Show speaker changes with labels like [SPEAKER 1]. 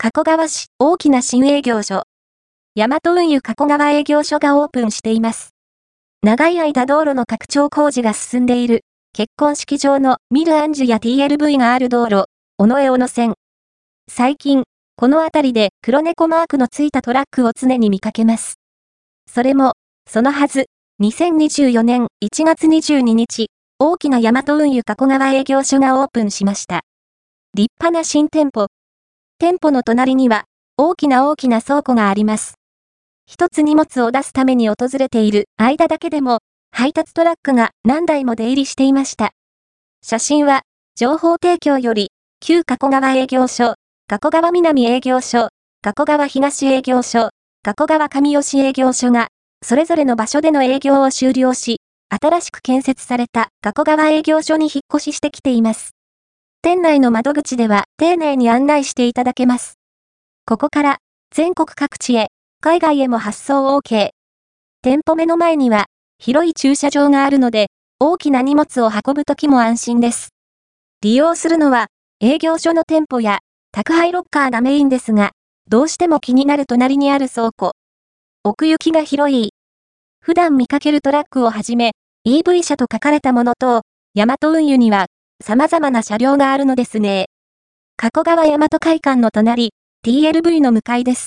[SPEAKER 1] 加古川市大きな新営業所。大和運輸加古川営業所がオープンしています。長い間道路の拡張工事が進んでいる、結婚式場のミルアンジュや TLV がある道路、尾上小野線。最近、この辺りで黒猫マークのついたトラックを常に見かけます。それも、そのはず、2024年1月22日、大きな大和運輸加古川営業所がオープンしました。立派な新店舗。店舗の隣には、大きな大きな倉庫があります。一つ荷物を出すために訪れている間だけでも、配達トラックが何台も出入りしていました。写真は、情報提供より、旧加古川営業所、加古川南営業所、加古川東営業所、加古川上吉営業所が、それぞれの場所での営業を終了し、新しく建設された加古川営業所に引っ越ししてきています。店内の窓口では丁寧に案内していただけます。ここから全国各地へ海外へも発送 OK。店舗目の前には広い駐車場があるので、大きな荷物を運ぶときも安心です。利用するのは営業所の店舗や宅配ロッカーがメインですが、どうしても気になる隣にある倉庫。奥行きが広い。普段見かけるトラックをはじめ、EV 車と書かれたものと、ヤマト運輸には様々な車両があるのですね。加古川大和会館の隣、TLV の向かいです。